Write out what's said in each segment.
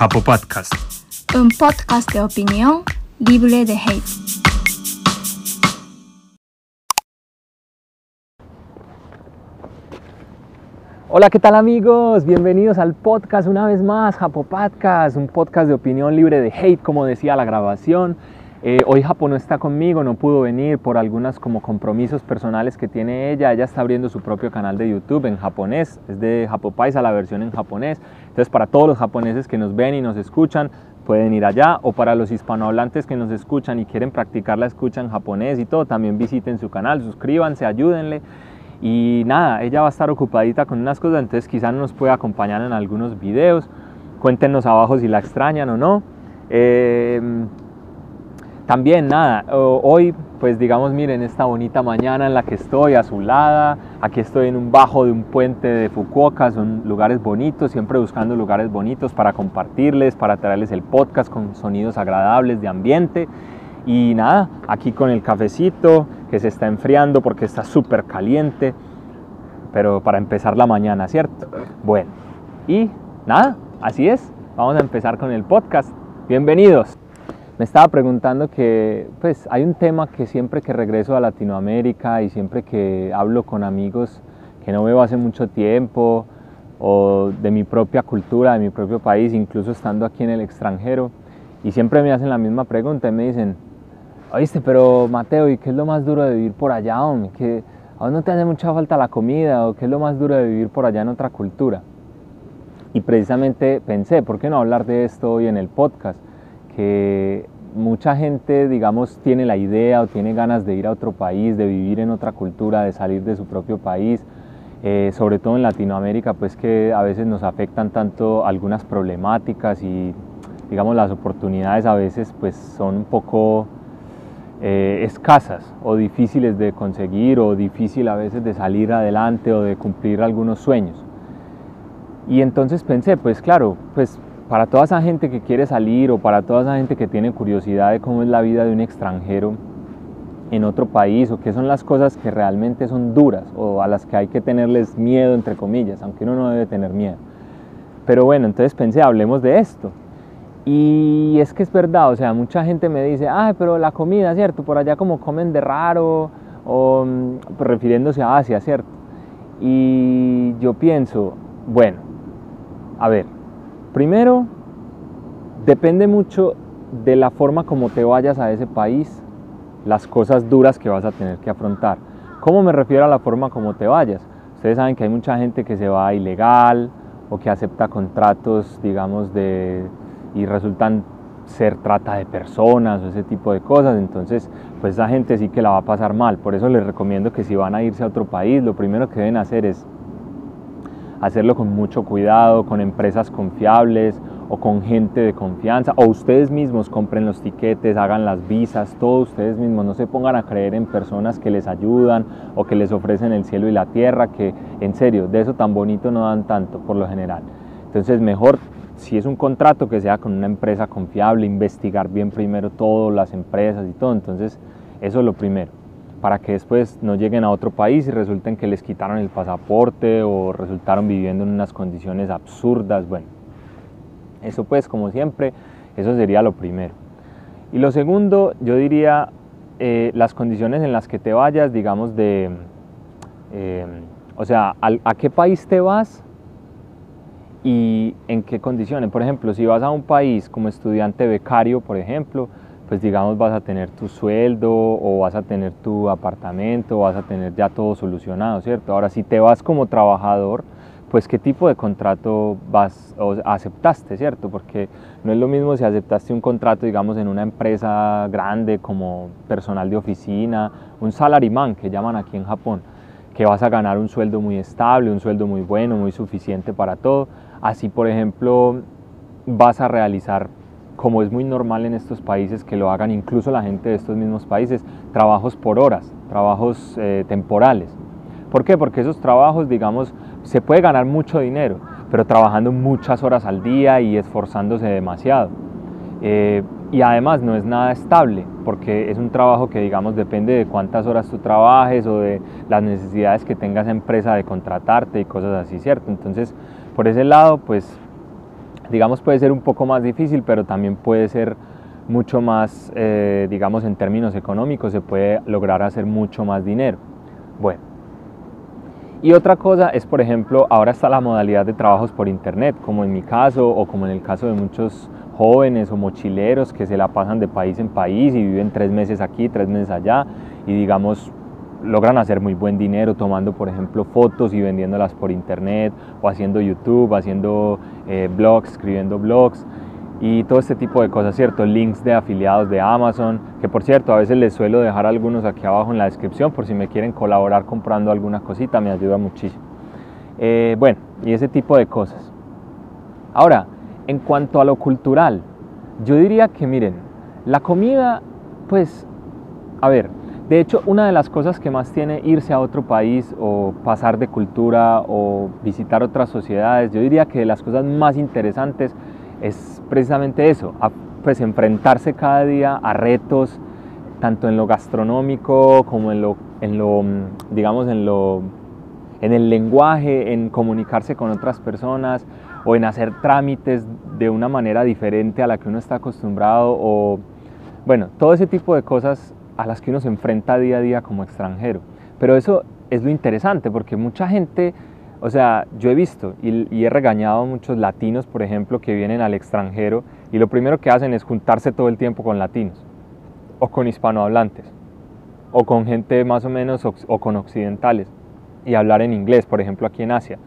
Japo Podcast. Un podcast de opinión libre de hate. Hola, ¿qué tal amigos? Bienvenidos al podcast una vez más, Japo Podcast, un podcast de opinión libre de hate, como decía la grabación. Eh, hoy Japo no está conmigo, no pudo venir por algunos como compromisos personales que tiene ella. Ella está abriendo su propio canal de YouTube en japonés, es de Japopaisa la versión en japonés. Entonces para todos los japoneses que nos ven y nos escuchan, pueden ir allá. O para los hispanohablantes que nos escuchan y quieren practicar la escucha en japonés y todo, también visiten su canal, suscríbanse, ayúdenle. Y nada, ella va a estar ocupadita con unas cosas, entonces quizás nos pueda acompañar en algunos videos. Cuéntenos abajo si la extrañan o no. Eh, también nada, hoy pues digamos miren esta bonita mañana en la que estoy azulada, aquí estoy en un bajo de un puente de Fukuoka, son lugares bonitos, siempre buscando lugares bonitos para compartirles, para traerles el podcast con sonidos agradables de ambiente y nada, aquí con el cafecito que se está enfriando porque está súper caliente, pero para empezar la mañana, ¿cierto? Bueno, y nada, así es, vamos a empezar con el podcast. Bienvenidos me estaba preguntando que pues hay un tema que siempre que regreso a Latinoamérica y siempre que hablo con amigos que no veo hace mucho tiempo o de mi propia cultura, de mi propio país, incluso estando aquí en el extranjero, y siempre me hacen la misma pregunta y me dicen, oíste, pero Mateo, ¿y qué es lo más duro de vivir por allá, hombre? ¿Que ¿A vos no te hace mucha falta la comida o qué es lo más duro de vivir por allá en otra cultura? Y precisamente pensé, ¿por qué no hablar de esto hoy en el podcast? Que mucha gente, digamos, tiene la idea o tiene ganas de ir a otro país, de vivir en otra cultura, de salir de su propio país, eh, sobre todo en Latinoamérica, pues que a veces nos afectan tanto algunas problemáticas y, digamos, las oportunidades a veces pues son un poco eh, escasas o difíciles de conseguir o difícil a veces de salir adelante o de cumplir algunos sueños. Y entonces pensé, pues claro, pues para toda esa gente que quiere salir o para toda esa gente que tiene curiosidad de cómo es la vida de un extranjero en otro país o qué son las cosas que realmente son duras o a las que hay que tenerles miedo, entre comillas, aunque uno no debe tener miedo. Pero bueno, entonces pensé, hablemos de esto. Y es que es verdad, o sea, mucha gente me dice, ay, pero la comida, ¿cierto? Por allá como comen de raro, o pues, refiriéndose a Asia, ¿cierto? Y yo pienso, bueno, a ver, Primero, depende mucho de la forma como te vayas a ese país, las cosas duras que vas a tener que afrontar. ¿Cómo me refiero a la forma como te vayas? Ustedes saben que hay mucha gente que se va ilegal o que acepta contratos, digamos, de, y resultan ser trata de personas o ese tipo de cosas. Entonces, pues esa gente sí que la va a pasar mal. Por eso les recomiendo que si van a irse a otro país, lo primero que deben hacer es hacerlo con mucho cuidado, con empresas confiables o con gente de confianza, o ustedes mismos compren los tiquetes, hagan las visas, todo ustedes mismos, no se pongan a creer en personas que les ayudan o que les ofrecen el cielo y la tierra, que en serio, de eso tan bonito no dan tanto por lo general. Entonces mejor, si es un contrato, que sea con una empresa confiable, investigar bien primero todas las empresas y todo, entonces eso es lo primero para que después no lleguen a otro país y resulten que les quitaron el pasaporte o resultaron viviendo en unas condiciones absurdas. Bueno, eso pues como siempre, eso sería lo primero. Y lo segundo, yo diría eh, las condiciones en las que te vayas, digamos, de, eh, o sea, a qué país te vas y en qué condiciones. Por ejemplo, si vas a un país como estudiante becario, por ejemplo, pues digamos vas a tener tu sueldo o vas a tener tu apartamento, vas a tener ya todo solucionado, ¿cierto? Ahora, si te vas como trabajador, pues qué tipo de contrato vas o aceptaste, ¿cierto? Porque no es lo mismo si aceptaste un contrato, digamos, en una empresa grande como personal de oficina, un salaryman que llaman aquí en Japón, que vas a ganar un sueldo muy estable, un sueldo muy bueno, muy suficiente para todo. Así, por ejemplo, vas a realizar como es muy normal en estos países que lo hagan incluso la gente de estos mismos países, trabajos por horas, trabajos eh, temporales. ¿Por qué? Porque esos trabajos, digamos, se puede ganar mucho dinero, pero trabajando muchas horas al día y esforzándose demasiado. Eh, y además no es nada estable, porque es un trabajo que, digamos, depende de cuántas horas tú trabajes o de las necesidades que tenga esa empresa de contratarte y cosas así, ¿cierto? Entonces, por ese lado, pues digamos, puede ser un poco más difícil, pero también puede ser mucho más, eh, digamos, en términos económicos, se puede lograr hacer mucho más dinero. Bueno. Y otra cosa es, por ejemplo, ahora está la modalidad de trabajos por internet, como en mi caso o como en el caso de muchos jóvenes o mochileros que se la pasan de país en país y viven tres meses aquí, tres meses allá y digamos logran hacer muy buen dinero tomando, por ejemplo, fotos y vendiéndolas por internet o haciendo YouTube, haciendo eh, blogs, escribiendo blogs y todo este tipo de cosas, ¿cierto? Links de afiliados de Amazon, que por cierto, a veces les suelo dejar algunos aquí abajo en la descripción por si me quieren colaborar comprando alguna cosita, me ayuda muchísimo. Eh, bueno, y ese tipo de cosas. Ahora, en cuanto a lo cultural, yo diría que miren, la comida, pues, a ver, de hecho, una de las cosas que más tiene irse a otro país o pasar de cultura o visitar otras sociedades, yo diría que de las cosas más interesantes es precisamente eso, pues enfrentarse cada día a retos, tanto en lo gastronómico como en lo, en lo mm, digamos, en lo en el lenguaje, en comunicarse con otras personas o en hacer trámites de una manera diferente a la que uno está acostumbrado o bueno, todo ese tipo de cosas a las que uno se enfrenta día a día como extranjero. Pero eso es lo interesante porque mucha gente, o sea, yo he visto y, he regañado a muchos latinos, por ejemplo, que vienen al extranjero y lo primero que hacen es juntarse todo el tiempo con latinos o con hispanohablantes o con gente más o menos o con occidentales y hablar en inglés, por ejemplo, aquí en Asia,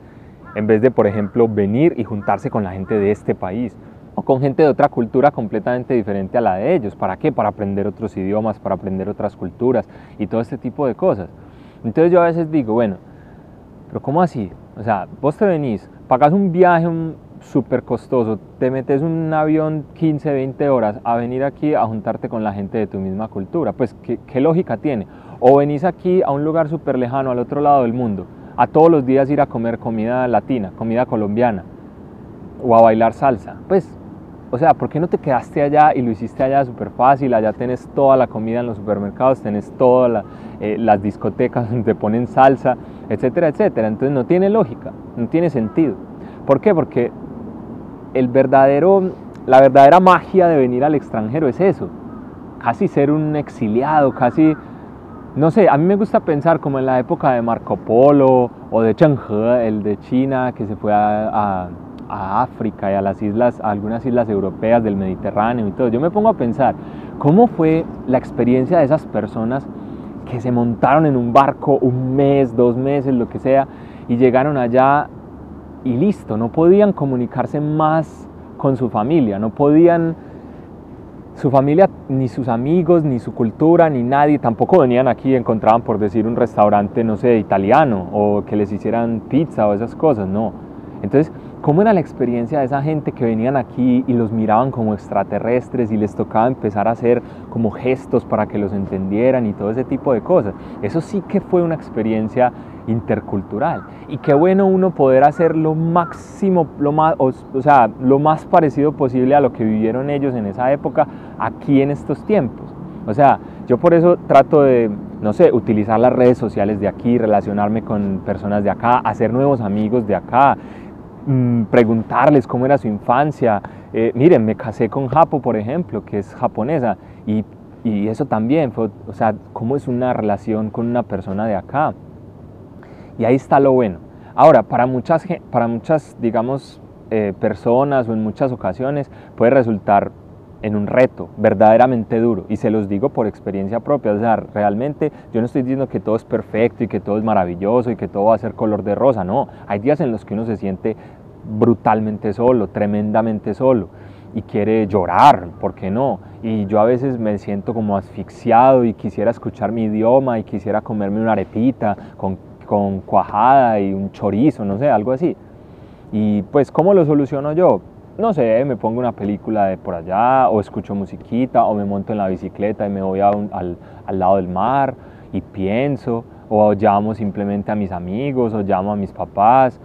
en vez de, por ejemplo, venir y juntarse con la gente de este país o con gente de otra cultura completamente diferente a la de ellos. ¿Para qué? Para aprender otros idiomas, para aprender otras culturas y todo este tipo de cosas. Entonces yo a veces digo, bueno, pero ¿cómo así? O sea, vos te venís, pagas un viaje súper costoso, te metes un avión 15, 20 horas a venir aquí a juntarte con la gente de tu misma cultura. Pues, ¿qué, lógica tiene? O venís aquí a un lugar súper lejano, al otro lado del mundo, a todos los días ir a comer comida latina, comida colombiana, o a bailar salsa. Pues o sea, ¿por qué no te quedaste allá y lo hiciste allá súper fácil? Allá tenés toda la comida en los supermercados, tenés todas eh, las discotecas donde ponen salsa, etcétera, etcétera. Entonces no tiene lógica, no tiene sentido. ¿Por qué? Porque el verdadero, la verdadera magia de venir al extranjero es eso. Casi ser un exiliado, casi... No sé, a mí me gusta pensar como en la época de Marco Polo o de Cheng He, el de China, que se fue a África y a las islas, algunas islas europeas del Mediterráneo y todo. Yo me pongo a pensar, ¿cómo fue la experiencia de esas personas que se montaron en un barco un mes, dos meses, lo que sea, y llegaron allá y listo, no podían comunicarse más con su familia, no podían, su familia, ni sus amigos, ni su cultura, ni nadie, tampoco venían aquí y encontraban, por decir, un restaurante, no sé, italiano, o que les hicieran pizza o esas cosas, no. Entonces, ¿Cómo era la experiencia de esa gente que venían aquí y los miraban como extraterrestres y les tocaba empezar a hacer como gestos para que los entendieran y todo ese tipo de cosas? Eso sí que fue una experiencia intercultural. Y qué bueno uno poder hacer lo máximo, lo más, o, sea, lo más parecido posible a lo que vivieron ellos en esa época aquí en estos tiempos. O sea, yo por eso trato de, no sé, utilizar las redes sociales de aquí, relacionarme con personas de acá, hacer nuevos amigos de acá, Mm, preguntarles cómo era su infancia. Eh, miren, me casé con Japo, por ejemplo, que es japonesa, y, y, eso también fue, o sea, cómo es una relación con una persona de acá. Y ahí está lo bueno. Ahora, para muchas, para muchas digamos, eh, personas o en muchas ocasiones puede resultar en un reto verdaderamente duro y se los digo por experiencia propia, o sea, realmente yo no estoy diciendo que todo es perfecto y que todo es maravilloso y que todo va a ser color de rosa, no, hay días en los que uno se siente brutalmente solo, tremendamente solo y quiere llorar, ¿por qué no? Y yo a veces me siento como asfixiado y quisiera escuchar mi idioma y quisiera comerme una arepita con, con cuajada y un chorizo, no sé, algo así. Y pues, ¿cómo lo soluciono yo? No sé, me pongo una película de por allá, o escucho musiquita, o me monto en la bicicleta y me voy al, al, lado del mar y pienso, o llamo simplemente a mis amigos, o llamo a mis papás.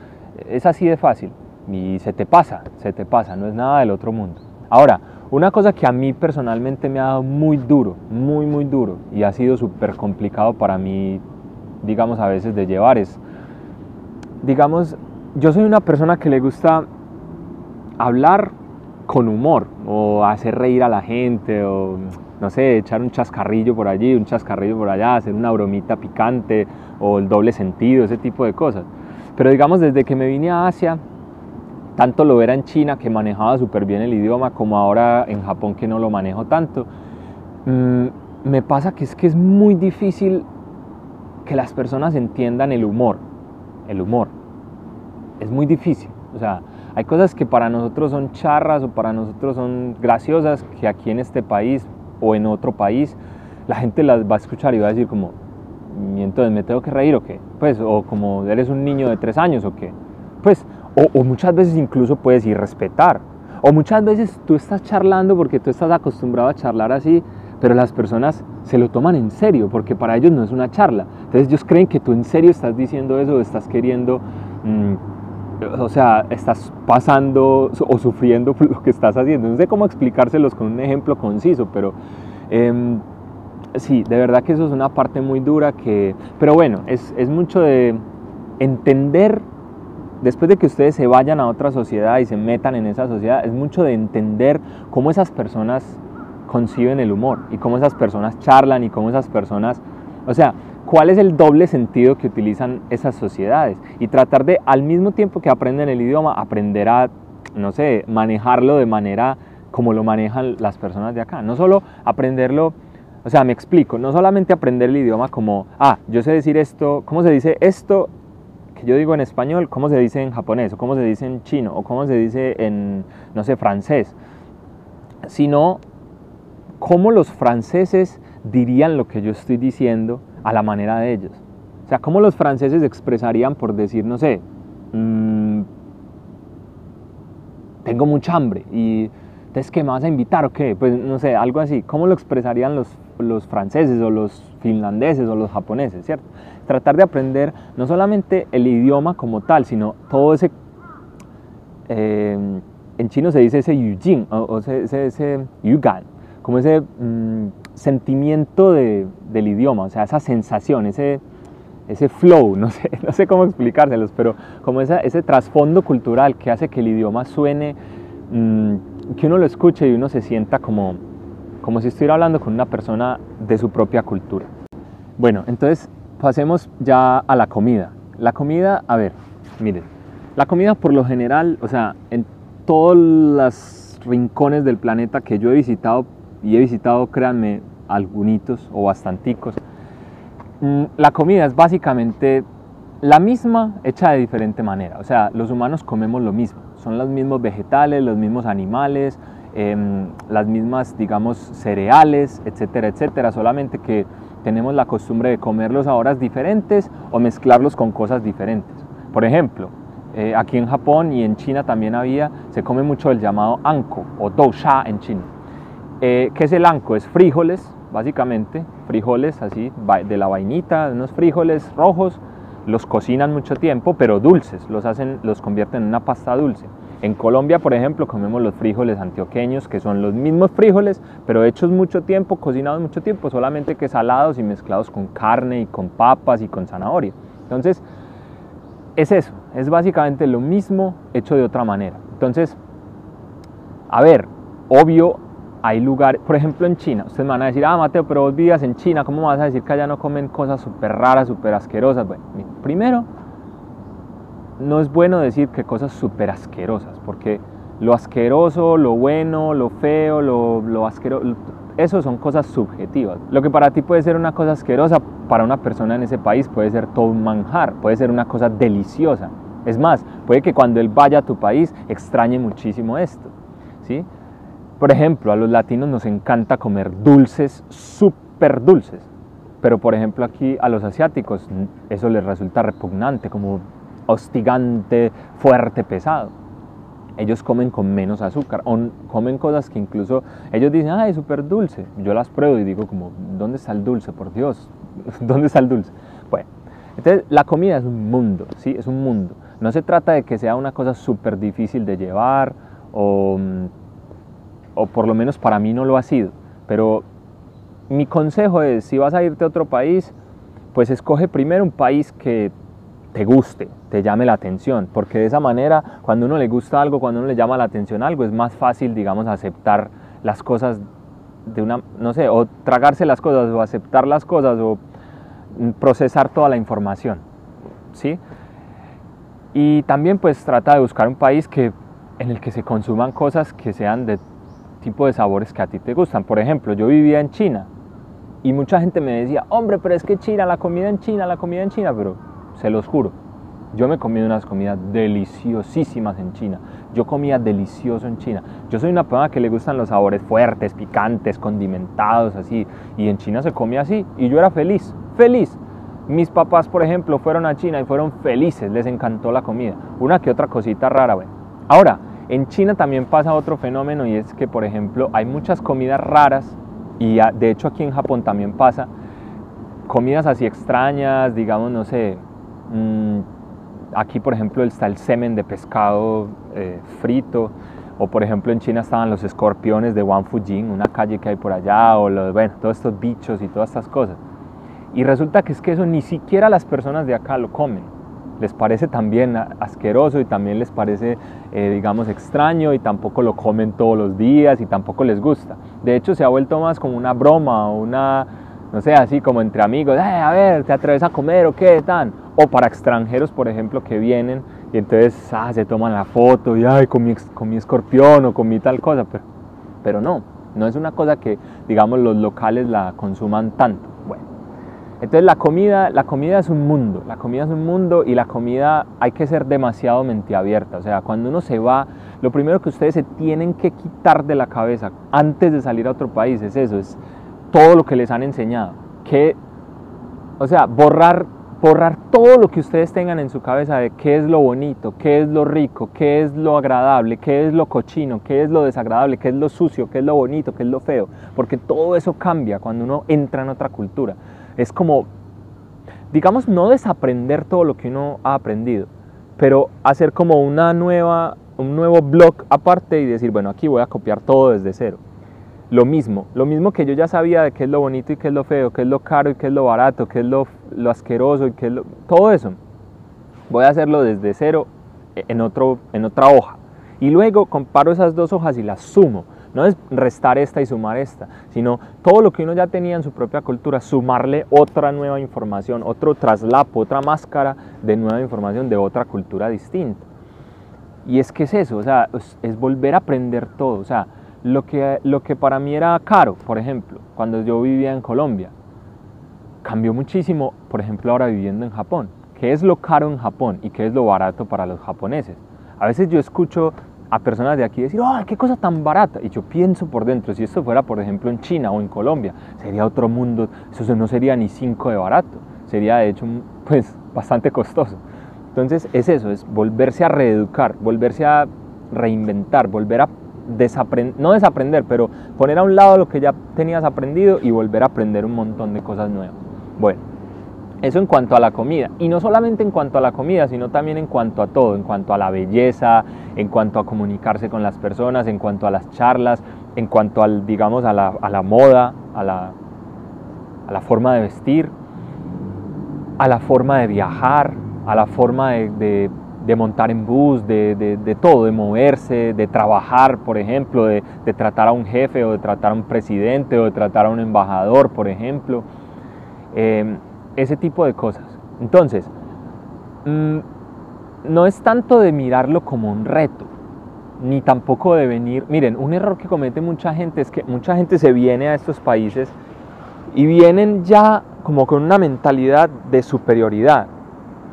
Es así de fácil y se te pasa, se te pasa, no es nada del otro mundo. Ahora, una cosa que a mí personalmente me ha dado muy duro, muy, muy duro, y ha sido súper complicado para mí, digamos, a veces de llevar es, digamos, yo soy una persona que le gusta hablar con humor o hacer reír a la gente o no sé, echar un chascarrillo por allí, un chascarrillo por allá, hacer una bromita picante o el doble sentido, ese tipo de cosas. Pero digamos, desde que me vine a Asia, tanto lo era en China, que manejaba súper bien el idioma, como ahora en Japón, que no lo manejo tanto, mm, me pasa que es que es muy difícil que las personas entiendan el humor. El humor. Es muy difícil. O sea, hay cosas que para nosotros son charras o para nosotros son graciosas, que aquí en este país o en otro país, la gente las va a escuchar y va a decir como, ¿y entonces me tengo que reír o qué? Pues, o como eres un niño de tres años o qué. Pues, o, muchas veces incluso puedes ir respetar. O muchas veces tú estás charlando porque tú estás acostumbrado a charlar así, pero las personas se lo toman en serio porque para ellos no es una charla. Entonces ellos creen que tú en serio estás diciendo eso, o estás queriendo, mm, o sea, estás pasando o sufriendo lo que estás haciendo. No sé cómo explicárselos con un ejemplo conciso, pero em, sí, de verdad que eso es una parte muy dura que, pero bueno, es, es mucho de entender después de que ustedes se vayan a otra sociedad y se metan en esa sociedad, es mucho de entender cómo esas personas conciben el humor y cómo esas personas charlan y cómo esas personas, o sea, cuál es el doble sentido que utilizan esas sociedades. Y tratar de al mismo tiempo que aprenden el idioma, aprender a, no sé, manejarlo de manera como lo manejan las personas de acá. No solo aprenderlo, o sea, me explico, no solamente aprender el idioma como, ah, yo sé decir esto, ¿cómo se dice esto que yo digo en español, cómo se dice en japonés, o cómo se dice en chino, o cómo se dice en, no sé, francés, sino cómo los franceses dirían lo que yo estoy diciendo a la manera de ellos. O sea, cómo los franceses expresarían por decir, no sé, mm, tengo mucha hambre y entonces, ¿qué me vas a invitar o qué? Pues no sé, algo así. ¿Cómo lo expresarían los, los franceses o los finlandeses o los japoneses, ¿cierto? tratar de aprender no solamente el idioma como tal, sino todo ese, eh, en chino se dice ese yujin, o, ese, ese, yugan, como ese mm, sentimiento de, del idioma, o sea, esa sensación, ese, ese flow, no sé, no sé cómo explicárselos, pero como ese trasfondo cultural que hace que el idioma suene, mm, que uno lo escuche y uno se sienta como, como si estuviera hablando con una persona de su propia cultura. Bueno, entonces pasemos ya a la comida. La comida, a ver, miren, la comida por lo general, o sea, en todos los rincones del planeta que yo he visitado, y he visitado, créanme, algunitos o bastanticos, mm, la comida es básicamente la misma hecha de diferente manera. O sea, los humanos comemos lo mismo. Son los mismos vegetales, los mismos animales, em, las mismas, digamos, cereales, etcétera, etcétera. Solamente que tenemos la costumbre de comerlos a horas diferentes o mezclarlos con cosas diferentes. Por ejemplo, eh, aquí en Japón y en China también había, se come mucho el llamado anko o dousha en chino. Eh, ¿Qué es el anko? Es frijoles, básicamente, frijoles así, de la vainita, unos frijoles rojos, los cocinan mucho tiempo, pero dulces, los, hacen, los convierten en una pasta dulce. En Colombia, por ejemplo, comemos los frijoles antioqueños, que son los mismos frijoles, pero hechos mucho tiempo, cocinados mucho tiempo, solamente que salados y mezclados con carne y con papas y con zanahoria. Entonces, es eso, es básicamente lo mismo hecho de otra manera. Entonces, a ver, obvio, hay lugares, por ejemplo en China, ustedes me van a decir, ah Mateo, pero vos vivías en China, ¿cómo vas a decir que allá no comen cosas súper raras, súper asquerosas? Bueno, primero, no es bueno decir que cosas súper asquerosas, porque lo asqueroso, lo bueno, lo feo, lo, lo asqueroso, eso son cosas subjetivas. Lo que para ti puede ser una cosa asquerosa, para una persona en ese país puede ser todo un manjar, puede ser una cosa deliciosa. Es más, puede que cuando él vaya a tu país extrañe muchísimo esto. ¿sí? Por ejemplo, a los latinos nos encanta comer dulces, súper dulces. Pero por ejemplo aquí a los asiáticos eso les resulta repugnante, como hostigante, fuerte, pesado. Ellos comen con menos azúcar, o comen cosas que incluso ellos dicen, ay, súper dulce. Yo las pruebo y digo como, ¿dónde está el dulce? Por Dios, ¿dónde está el dulce? Bueno, entonces la comida es un mundo, ¿sí? Es un mundo. No se trata de que sea una cosa súper difícil de llevar, o, o por lo menos para mí no lo ha sido. Pero mi consejo es, si vas a irte a otro país, pues escoge primero un país que te guste, te llame la atención, porque de esa manera, cuando uno le gusta algo, cuando uno le llama la atención algo, es más fácil, digamos, aceptar las cosas de una, no sé, o tragarse las cosas, o aceptar las cosas, o procesar toda la información, ¿sí? Y también pues trata de buscar un país que, en el que se consuman cosas que sean de tipo de sabores que a ti te gustan. Por ejemplo, yo vivía en China y mucha gente me decía, hombre, pero es que China, la comida en China, la comida en China, pero se los juro, yo me comido unas comidas deliciosísimas en China. Yo comía delicioso en China. Yo soy una persona que le gustan los sabores fuertes, picantes, condimentados, así. Y en China se comía así. Y yo era feliz, feliz. Mis papás, por ejemplo, fueron a China y fueron felices, les encantó la comida. Una que otra cosita rara, bueno. Ahora, en China también pasa otro fenómeno y es que, por ejemplo, hay muchas comidas raras y de hecho aquí en Japón también pasa. Comidas así extrañas, digamos, no sé. Mmm, aquí, por ejemplo, está el semen de pescado eh, frito. O por ejemplo en China estaban los escorpiones de Wanfujing, una calle que hay por allá, o bueno, todos estos bichos y todas estas cosas. Y resulta que es que eso ni siquiera las personas de acá lo comen. Les parece también asqueroso y también les parece, eh, digamos, extraño y tampoco lo comen todos los días y tampoco les gusta. De hecho, se ha vuelto más como una broma o una, no sé, así como entre amigos, eh, a ver, ¿te atreves a comer o qué tan? O para extranjeros, por ejemplo, que vienen y entonces ah, se toman la foto y, ay, con mi, escorpión o con mi tal cosa, pero, pero no, no es una cosa que, digamos, los locales la consuman tanto. Entonces la comida, la comida es un mundo, la comida es un mundo y la comida hay que ser demasiado mente abierta. O sea, cuando uno se va, lo primero que ustedes se tienen que quitar de la cabeza antes de salir a otro país es eso, es todo lo que les han enseñado. Que, o sea, borrar, borrar todo lo que ustedes tengan en su cabeza de qué es lo bonito, qué es lo rico, qué es lo agradable, qué es lo cochino, qué es lo desagradable, qué es lo sucio, qué es lo bonito, qué es lo feo. Porque todo eso cambia cuando uno entra en otra cultura es como, digamos, no desaprender todo lo que uno ha aprendido, pero hacer como una nueva, un nuevo blog aparte y decir, bueno, aquí voy a copiar todo desde cero. Lo mismo, lo mismo que yo ya sabía de qué es lo bonito y qué es lo feo, qué es lo caro y qué es lo barato, qué es lo, lo asqueroso y qué es lo... Todo eso. Voy a hacerlo desde cero en, otro, en otra hoja. Y luego comparo esas dos hojas y las sumo no es restar esta y sumar esta, sino todo lo que uno ya tenía en su propia cultura, sumarle otra nueva información, otro traslapo, otra máscara de nueva información de otra cultura distinta. Y es que es eso, o sea, es, volver a aprender todo. O sea, lo que, lo que para mí era caro, por ejemplo, cuando yo vivía en Colombia, cambió muchísimo, por ejemplo, ahora viviendo en Japón. ¿Qué es lo caro en Japón y qué es lo barato para los japoneses? A veces yo escucho a personas de aquí decir, ¡ay, qué cosa tan barata! Y yo pienso por dentro, si esto fuera, por ejemplo, en China o en Colombia, sería otro mundo, eso no sería ni cinco de barato, sería de hecho, pues, bastante costoso. Entonces es eso, es volverse a reeducar, volverse a reinventar, volver a desaprender, no desaprender, pero poner a un lado lo que ya tenías aprendido y volver a aprender un montón de cosas nuevas. Bueno, eso en cuanto a la comida. Y no solamente en cuanto a la comida, sino también en cuanto a todo, en cuanto a la belleza, en cuanto a comunicarse con las personas, en cuanto a las charlas, en cuanto al, digamos, a la, moda, a la, a la, forma de vestir, a la forma de viajar, a la forma de, montar en bus, de, todo, de moverse, de trabajar, por ejemplo, de, tratar a un jefe o de tratar a un presidente o de tratar a un embajador, por ejemplo. Eh, ese tipo de cosas. Entonces, mm, no es tanto de mirarlo como un reto, ni tampoco de venir, miren, un error que comete mucha gente es que mucha gente se viene a estos países y vienen ya como con una mentalidad de superioridad.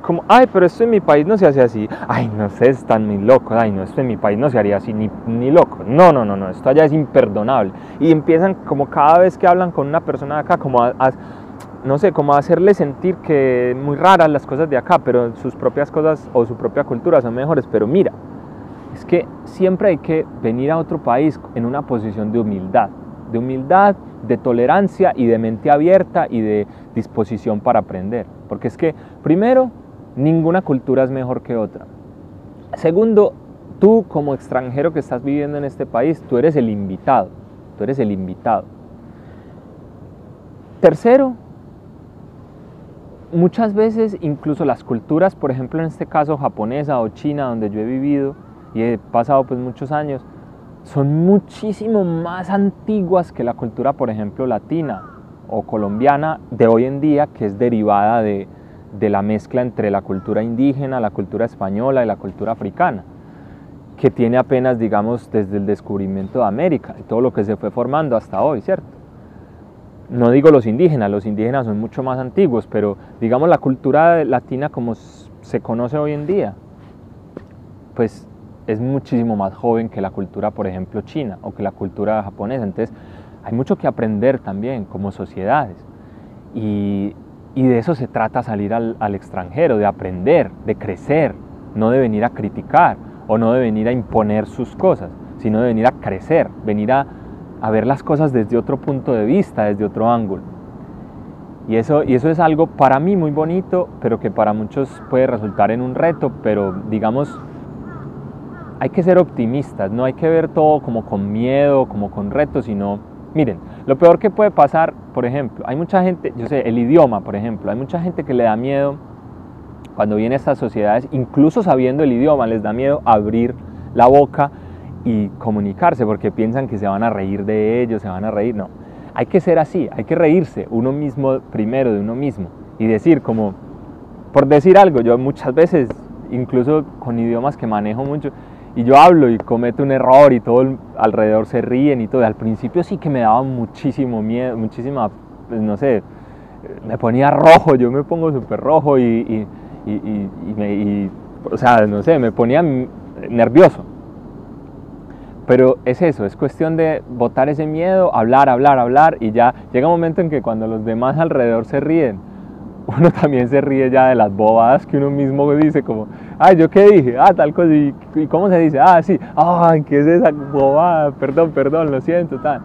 Como, ay, pero esto en mi país no se hace así. Ay, no sé, están muy locos. Ay, no, esto en mi país no se haría así ni, ni loco. No, no, no, no, esto allá es imperdonable. Y empiezan como cada vez que hablan con una persona de acá, como a no sé, como hacerle sentir que muy raras las cosas de acá, pero sus propias cosas o su propia cultura son mejores. Pero mira, es que siempre hay que venir a otro país en una posición de humildad, de humildad, de tolerancia y de mente abierta y de disposición para aprender. Porque es que, primero, ninguna cultura es mejor que otra. Segundo, tú como extranjero que estás viviendo en este país, tú eres el invitado, tú eres el invitado. Tercero, muchas veces incluso las culturas, por ejemplo en este caso japonesa o china, donde yo he vivido y he pasado pues muchos años, son muchísimo más antiguas que la cultura, por ejemplo, latina o colombiana de hoy en día, que es derivada de, de la mezcla entre la cultura indígena, la cultura española y la cultura africana, que tiene apenas, digamos, desde el descubrimiento de América y todo lo que se fue formando hasta hoy, ¿cierto? No digo los indígenas, los indígenas son mucho más antiguos, pero digamos la cultura latina como se conoce hoy en día, pues es muchísimo más joven que la cultura, por ejemplo, china o que la cultura japonesa. Entonces, hay mucho que aprender también como sociedades. Y, de eso se trata salir al, al, extranjero, de aprender, de crecer, no de venir a criticar o no de venir a imponer sus cosas, sino de venir a crecer, venir a, a ver las cosas desde otro punto de vista, desde otro ángulo. Y eso, y eso es algo para mí muy bonito, pero que para muchos puede resultar en un reto, pero digamos, hay que ser optimistas, no hay que ver todo como con miedo, como con retos, sino, miren, lo peor que puede pasar, por ejemplo, hay mucha gente, yo sé, el idioma, por ejemplo, hay mucha gente que le da miedo cuando viene a estas sociedades, incluso sabiendo el idioma, les da miedo abrir la boca y comunicarse porque piensan que se van a reír de ellos, se van a reír, no. Hay que ser así, hay que reírse uno mismo primero de uno mismo y decir como, por decir algo, yo muchas veces, incluso con idiomas que manejo mucho, y yo hablo y cometo un error y todo alrededor se ríen y todo. Al principio sí que me daba muchísimo miedo, muchísima, pues no sé, me ponía rojo, yo me pongo súper rojo y, y, y, me, o sea, no sé, me ponía nervioso. Pero es eso, es cuestión de botar ese miedo, hablar, hablar, hablar y ya llega un momento en que cuando los demás alrededor se ríen, uno también se ríe ya de las bobadas que uno mismo dice, como, ay, ¿yo qué dije? Ah, tal cosa, ¿y, cómo se dice? Ah, sí, ay, ¿qué es esa bobada? Perdón, perdón, lo siento, tal.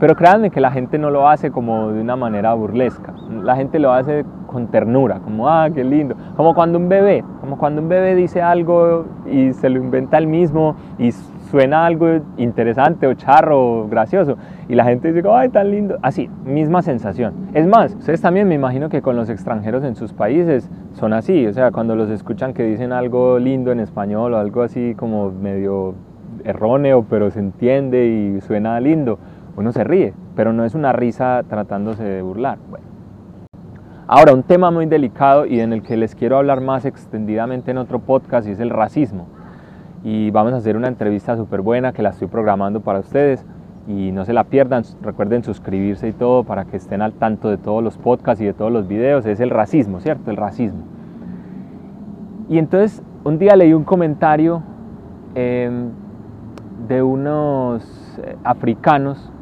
Pero créanme que la gente no lo hace como de una manera burlesca, la gente lo hace con ternura, como, ah, qué lindo, como cuando un bebé, como cuando un bebé dice algo y se lo inventa él mismo y suena algo interesante o charro o gracioso y la gente dice, ay, tan lindo. Así, misma sensación. Es más, ustedes también me imagino que con los extranjeros en sus países son así, o sea, cuando los escuchan que dicen algo lindo en español o algo así como medio erróneo, pero se entiende y suena lindo, uno se ríe, pero no es una risa tratándose de burlar. Bueno. Ahora, un tema muy delicado y en el que les quiero hablar más extendidamente en otro podcast es el racismo y vamos a hacer una entrevista súper buena que la estoy programando para ustedes y no se la pierdan, recuerden suscribirse y todo para que estén al tanto de todos los podcasts y de todos los videos, es el racismo, ¿cierto? El racismo. Y entonces un día leí un comentario em, de unos eh, africanos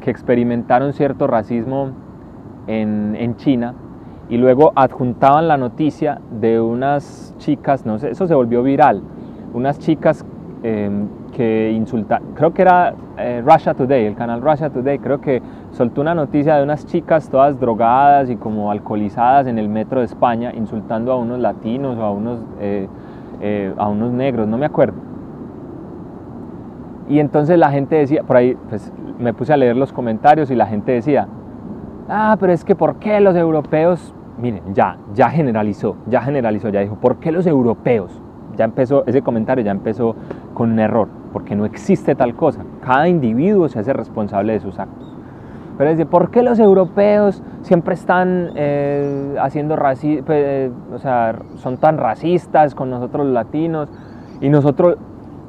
que experimentaron cierto racismo en, en China y luego adjuntaban la noticia de unas chicas, no sé, eso se volvió viral, unas chicas em, que insultan, creo que era eh, Russia Today, el canal Russia Today, creo que soltó una noticia de unas chicas todas drogadas y como alcoholizadas en el metro de España, insultando a unos latinos o a unos, eh, eh, a unos negros, no me acuerdo. Y entonces la gente decía, por ahí pues me puse a leer los comentarios y la gente decía, ah, pero es que ¿por qué los europeos? Miren, ya, ya generalizó, ya generalizó, ya dijo, ¿por qué los europeos? Ya empezó, ese comentario ya empezó con un error, porque no existe tal cosa. Cada individuo se hace responsable de sus actos. Pero dice, ¿por qué los europeos siempre están eh, haciendo racismo, pues, o sea, son tan racistas con nosotros los latinos? Y nosotros,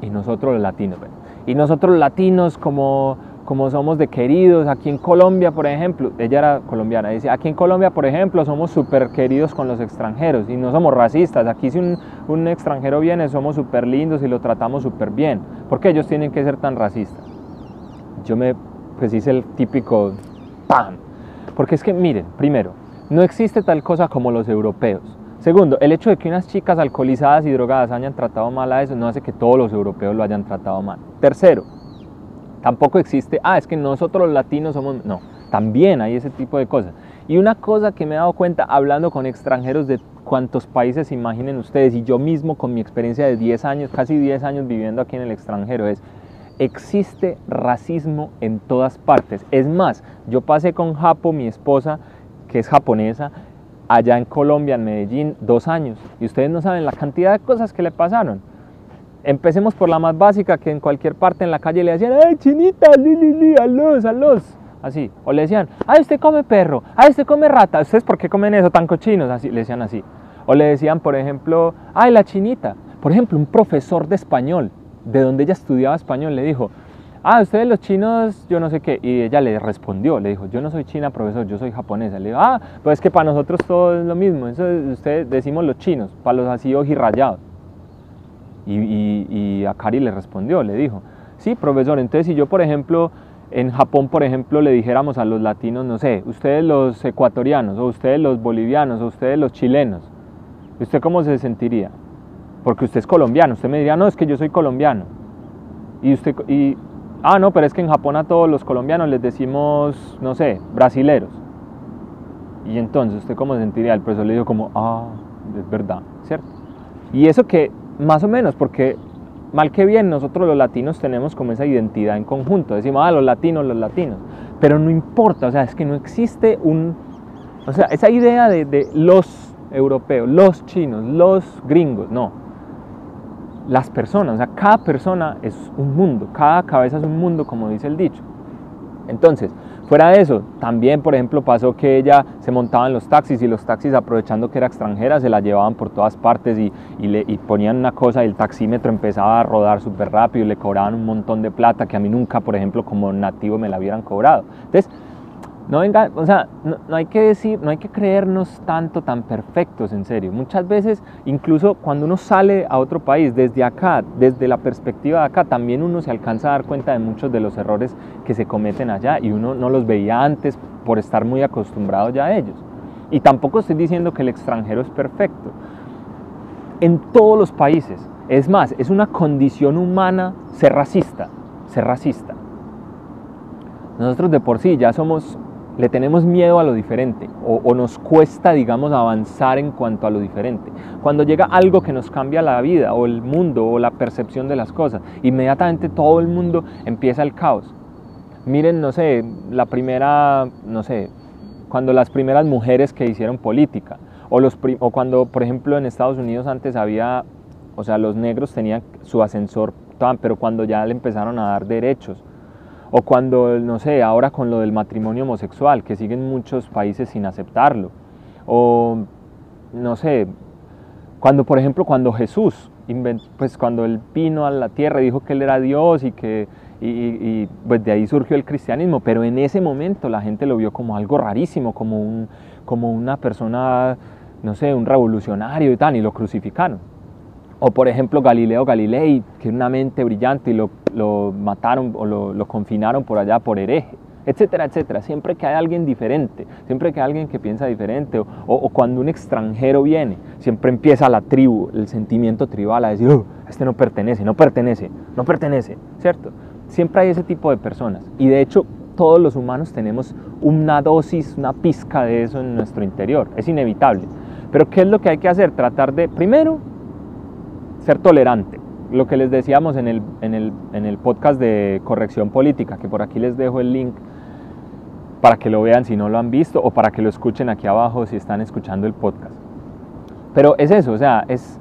y nosotros los latinos, y nosotros los latinos como como somos de queridos. Aquí en Colombia, por ejemplo, ella era colombiana, dice, aquí en Colombia, por ejemplo, somos súper queridos con los extranjeros y no somos racistas. Aquí si un, un extranjero viene, somos súper lindos y lo tratamos súper bien. ¿Por qué ellos tienen que ser tan racistas? Yo me, pues hice el típico ¡pam! Porque es que, miren, primero, no existe tal cosa como los europeos. Segundo, el hecho de que unas chicas alcoholizadas y drogadas hayan tratado mal a eso no hace que todos los europeos lo hayan tratado mal. Tercero, Tampoco existe, ah, es que nosotros los latinos somos, no, también hay ese tipo de cosas. Y una cosa que me he dado cuenta hablando con extranjeros de cuántos países imaginen ustedes, y yo mismo con mi experiencia de 10 años, casi 10 años viviendo aquí en el extranjero, es, existe racismo en todas partes. Es más, yo pasé con Japo, mi esposa, que es japonesa, allá en Colombia, en Medellín, dos años. Y ustedes no saben la cantidad de cosas que le pasaron. Empecemos por la más básica, que en cualquier parte en la calle le decían, ¡ay, chinita, li, li, li, alos, alos! Así. O le decían, ¡ay, usted come perro! ¡ay, usted come rata! ¿Ustedes por qué comen eso tan cochinos? Así, le decían así. O le decían, por ejemplo, ¡ay, la chinita! Por ejemplo, un profesor de español, de donde ella estudiaba español, le dijo, ah, ustedes los chinos, yo no sé qué. Y ella le respondió, le dijo, yo no soy china, profesor, yo soy japonesa. Le dijo, ah, pues es que para nosotros todo es lo mismo. Eso ustedes decimos los chinos, para los así ojirrayados. Y, y, y a Cari le respondió, le dijo, sí, profesor, entonces si yo, por ejemplo, en Japón, por ejemplo, le dijéramos a los latinos, no sé, ustedes los ecuatorianos, o ustedes los bolivianos, o ustedes los chilenos, ¿usted cómo se sentiría? Porque usted es colombiano, usted me diría, no, es que yo soy colombiano. Y usted, ah, no, pero es que en Japón a todos los colombianos les decimos, no sé, brasileros. Y entonces, ¿usted cómo se sentiría? El profesor le dijo como, ah, es verdad, ¿cierto? Y eso que más o menos, porque mal que bien nosotros los latinos tenemos como esa identidad en conjunto, decimos, ah, los latinos, los latinos, pero no importa, o sea, es que no existe un, o sea, esa idea de, los europeos, los chinos, los gringos, no, las personas, o sea, cada persona es un mundo, cada cabeza es un mundo, como dice el dicho. Entonces, Fuera de eso, también, por ejemplo, pasó que ella se montaba en los taxis y los taxis, aprovechando que era extranjera, se la llevaban por todas partes y, le, y ponían una cosa y el taxímetro empezaba a rodar súper rápido y le cobraban un montón de plata que a mí nunca, por ejemplo, como nativo me la hubieran cobrado. Entonces, no venga, o sea, no, hay que decir, no hay que creernos tanto tan perfectos, en serio. Muchas veces, incluso cuando uno sale a otro país, desde acá, desde la perspectiva de acá, también uno se alcanza a dar cuenta de muchos de los errores que se cometen allá y uno no los veía antes por estar muy acostumbrado ya a ellos. Y tampoco estoy diciendo que el extranjero es perfecto. En todos los países, es más, es una condición humana ser racista, ser racista. Nosotros de por sí ya somos le tenemos miedo a lo diferente o, nos cuesta, digamos, avanzar en cuanto a lo diferente. Cuando llega algo que nos cambia la vida o el mundo o la percepción de las cosas, inmediatamente todo el mundo empieza el caos. Miren, no sé, la primera, no sé, cuando las primeras mujeres que hicieron política, o, los, o cuando, por ejemplo, en Estados Unidos antes había, o sea, los negros tenían su ascensor, pero cuando ya le empezaron a dar derechos, o cuando, no sé, ahora con lo del matrimonio homosexual, que siguen muchos países sin aceptarlo. O, no sé, cuando, por ejemplo, cuando Jesús, pues cuando él vino a la tierra, dijo que él era Dios y que, y, pues de ahí surgió el cristianismo, pero en ese momento la gente lo vio como algo rarísimo, como, un, como una persona, no sé, un revolucionario y tal, y lo crucificaron. O por ejemplo Galileo Galilei, que es una mente brillante y lo, lo mataron o lo, lo, confinaron por allá por hereje, etcétera, etcétera. Siempre que hay alguien diferente, siempre que hay alguien que piensa diferente, o, o, cuando un extranjero viene, siempre empieza la tribu, el sentimiento tribal a decir, oh, este no pertenece, no pertenece, no pertenece, ¿cierto? Siempre hay ese tipo de personas. Y de hecho, todos los humanos tenemos una dosis, una pizca de eso en nuestro interior. Es inevitable. Pero ¿qué es lo que hay que hacer? Tratar de, primero, ser tolerante. Lo que les decíamos en el, en el, en el podcast de corrección política, que por aquí les dejo el link para que lo vean si no lo han visto o para que lo escuchen aquí abajo si están escuchando el podcast. Pero es eso, o sea, es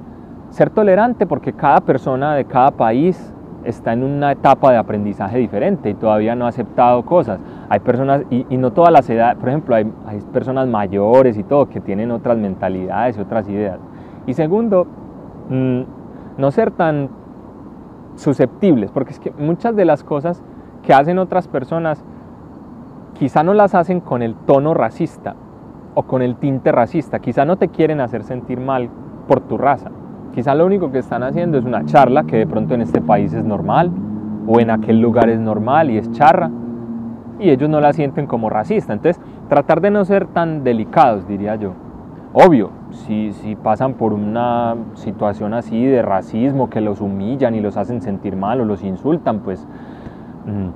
ser tolerante porque cada persona de cada país está en una etapa de aprendizaje diferente y todavía no ha aceptado cosas. Hay personas, y, no todas las edades, por ejemplo, hay, personas mayores y todo que tienen otras mentalidades y otras ideas. Y segundo, mmm, no ser tan susceptibles, porque es que muchas de las cosas que hacen otras personas quizá no las hacen con el tono racista o con el tinte racista, quizá no te quieren hacer sentir mal por tu raza, quizá lo único que están haciendo es una charla que de pronto en este país es normal o en aquel lugar es normal y es charra y ellos no la sienten como racista, entonces tratar de no ser tan delicados diría yo. Obvio, si, si, pasan por una situación así de racismo, que los humillan y los hacen sentir mal o los insultan, pues, mm,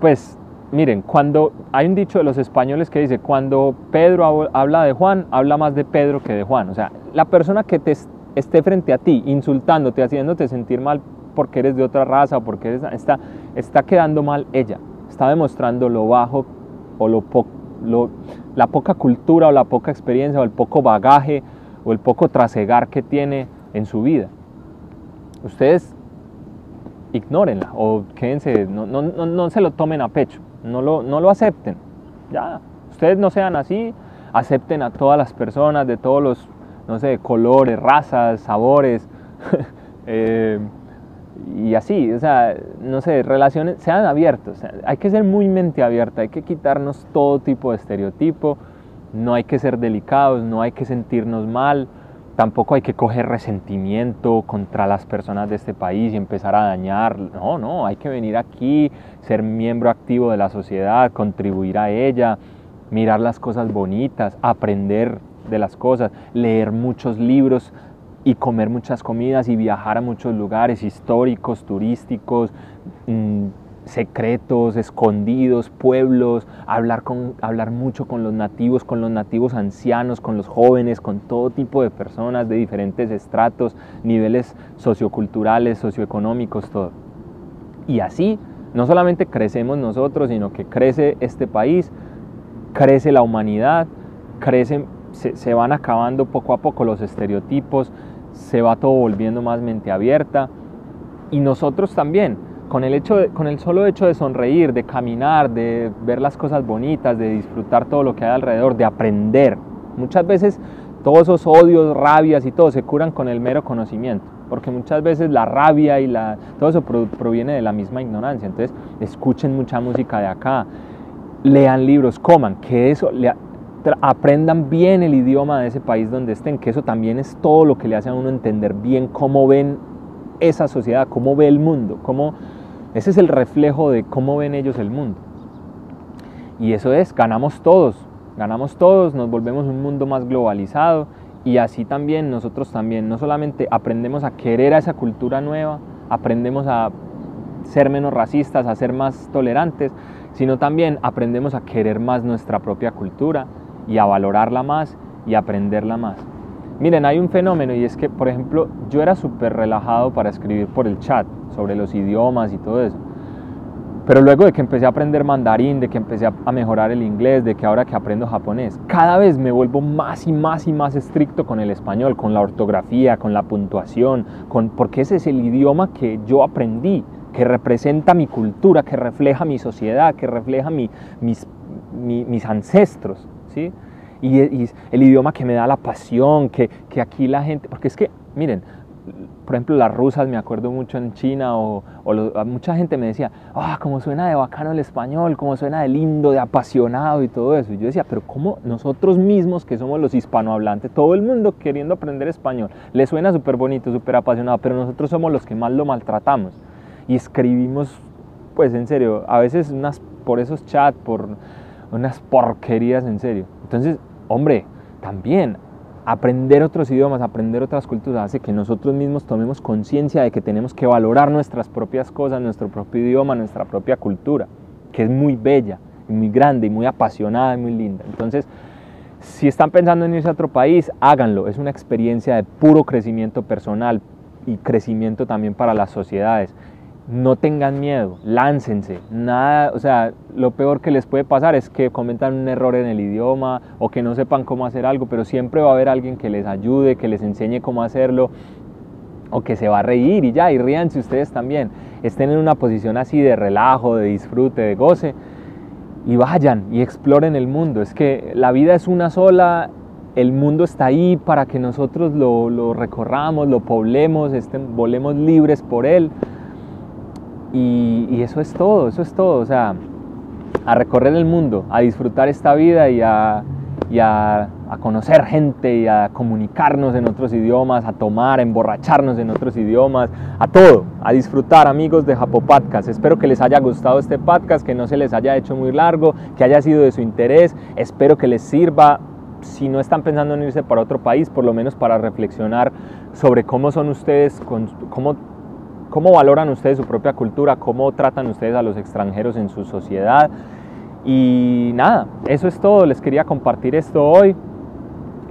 pues miren, cuando hay un dicho de los españoles que dice, cuando Pedro habla de Juan, habla más de Pedro que de Juan. O sea, la persona que te esté frente a ti, insultándote, haciéndote sentir mal porque eres de otra raza o porque eres, está, está quedando mal ella, está demostrando lo bajo o lo poco la poca cultura o la poca experiencia o el poco bagaje o el poco trasegar que tiene en su vida. Ustedes ignórenla o quédense, no, no, no, se lo tomen a pecho, no lo, no lo acepten. Ya, ustedes no sean así, acepten a todas las personas de todos los, no sé, colores, razas, sabores. Eh, y así, o sea, no sé, relaciones, sean abiertos, hay que ser muy mente abierta, hay que quitarnos todo tipo de estereotipo, no hay que ser delicados, no hay que sentirnos mal, tampoco hay que coger resentimiento contra las personas de este país y empezar a dañar, no, no, hay que venir aquí, ser miembro activo de la sociedad, contribuir a ella, mirar las cosas bonitas, aprender de las cosas, leer muchos libros y comer muchas comidas y viajar a muchos lugares históricos, turísticos, mm, secretos, escondidos, pueblos, hablar, con, hablar mucho con los nativos, con los nativos ancianos, con los jóvenes, con todo tipo de personas de diferentes estratos, niveles socioculturales, socioeconómicos, todo. Y así no solamente crecemos nosotros, sino que crece este país, crece la humanidad, crecen, se, se van acabando poco a poco los estereotipos, se va todo volviendo más mente abierta y nosotros también, con el, hecho con el solo hecho de sonreír, de caminar, de ver las cosas bonitas, de disfrutar todo lo que hay alrededor, de aprender. Muchas veces todos esos odios, rabias y todo se curan con el mero conocimiento, porque muchas veces la rabia y la, todo eso proviene de la misma ignorancia. Entonces, escuchen mucha música de acá, lean libros, coman, que eso aprendan bien el idioma de ese país donde estén, que eso también es todo lo que le hace a uno entender bien cómo ven esa sociedad, cómo ve el mundo, cómo, ese es el reflejo de cómo ven ellos el mundo. Y eso es, ganamos todos, ganamos todos, nos volvemos un mundo más globalizado y así también nosotros también, no solamente aprendemos a querer a esa cultura nueva, aprendemos a ser menos racistas, a ser más tolerantes, sino también aprendemos a querer más nuestra propia cultura, y a valorarla más y aprenderla más. Miren, hay un fenómeno y es que, por ejemplo, yo era súper relajado para escribir por el chat sobre los idiomas y todo eso. Pero luego de que empecé a aprender mandarín, de que empecé a mejorar el inglés, de que ahora que aprendo japonés, cada vez me vuelvo más y más y más estricto con el español, con la ortografía, con la puntuación, con, porque ese es el idioma que yo aprendí, que representa mi cultura, que refleja mi sociedad, que refleja mis, mis ancestros. ¿Sí? Y, el idioma que me da la pasión, que, que, aquí la gente, porque es que, miren, por ejemplo, las rusas, me acuerdo mucho en China, o, mucha gente me decía, ah, cómo suena de bacano el español, cómo suena de lindo, de apasionado y todo eso. Y yo decía, pero ¿cómo nosotros mismos, que somos los hispanohablantes, todo el mundo queriendo aprender español, le suena súper bonito, súper apasionado, pero nosotros somos los que más lo maltratamos. Y escribimos, pues en serio, a veces unas, por esos chats, por unas porquerías en serio. Entonces, hombre, también aprender otros idiomas, aprender otras culturas hace que nosotros mismos tomemos conciencia de que tenemos que valorar nuestras propias cosas, nuestro propio idioma, nuestra propia cultura, que es muy bella, muy grande, y muy apasionada, y muy linda. Entonces, si están pensando en irse a otro país, háganlo. Es una experiencia de puro crecimiento personal y crecimiento también para las sociedades no tengan miedo, láncense. Nada, o sea, lo peor que les puede pasar es que cometan un error en el idioma o que no sepan cómo hacer algo, pero siempre va a haber alguien que les ayude, que les enseñe cómo hacerlo o que se va a reír y ya, y ríanse ustedes también. Estén en una posición así de relajo, de disfrute, de goce y vayan y exploren el mundo. Es que la vida es una sola, el mundo está ahí para que nosotros lo, recorramos, lo poblemos, estén, volemos libres por él. Y, eso es todo, eso es todo. O sea, a recorrer el mundo, a disfrutar esta vida y a, a, conocer gente y a comunicarnos en otros idiomas, a tomar, a emborracharnos en otros idiomas, a todo, a disfrutar amigos de Japopodcast. Espero que les haya gustado este podcast, que no se les haya hecho muy largo, que haya sido de su interés. Espero que les sirva si no están pensando en irse para otro país, por lo menos para reflexionar sobre cómo son ustedes, cómo cómo valoran ustedes su propia cultura, cómo tratan ustedes a los extranjeros en su sociedad. Y nada, eso es todo, les quería compartir esto hoy.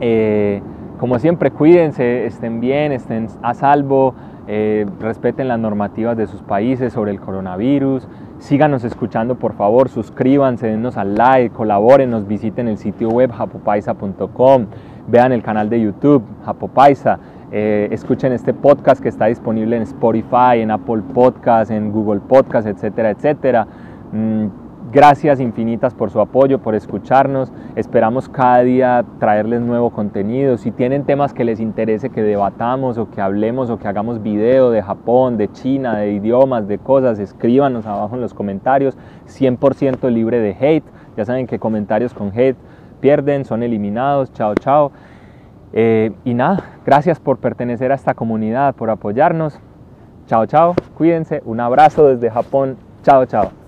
Eh, como siempre, cuídense, estén bien, estén a salvo, eh, respeten las normativas de sus países sobre el coronavirus, síganos escuchando por favor, suscríbanse, denos al like, colaboren, nos visiten el sitio web japopaisa.com, vean el canal de YouTube Japopaisa, eh, escuchen este podcast que está disponible en Spotify, en Apple Podcast, en Google Podcast, etcétera, etcétera. Mm, Gracias infinitas por su apoyo, por escucharnos. Esperamos cada día traerles nuevo contenido. Si tienen temas que les interese que debatamos o que hablemos o que hagamos video de Japón, de China, de idiomas, de cosas, escríbanos abajo en los comentarios. 100% libre de hate. Ya saben que comentarios con hate pierden, son eliminados. Chao, chao. Eh, y nada, gracias por pertenecer a esta comunidad, por apoyarnos. Chao, chao. Cuídense. Un abrazo desde Japón. Chao, chao.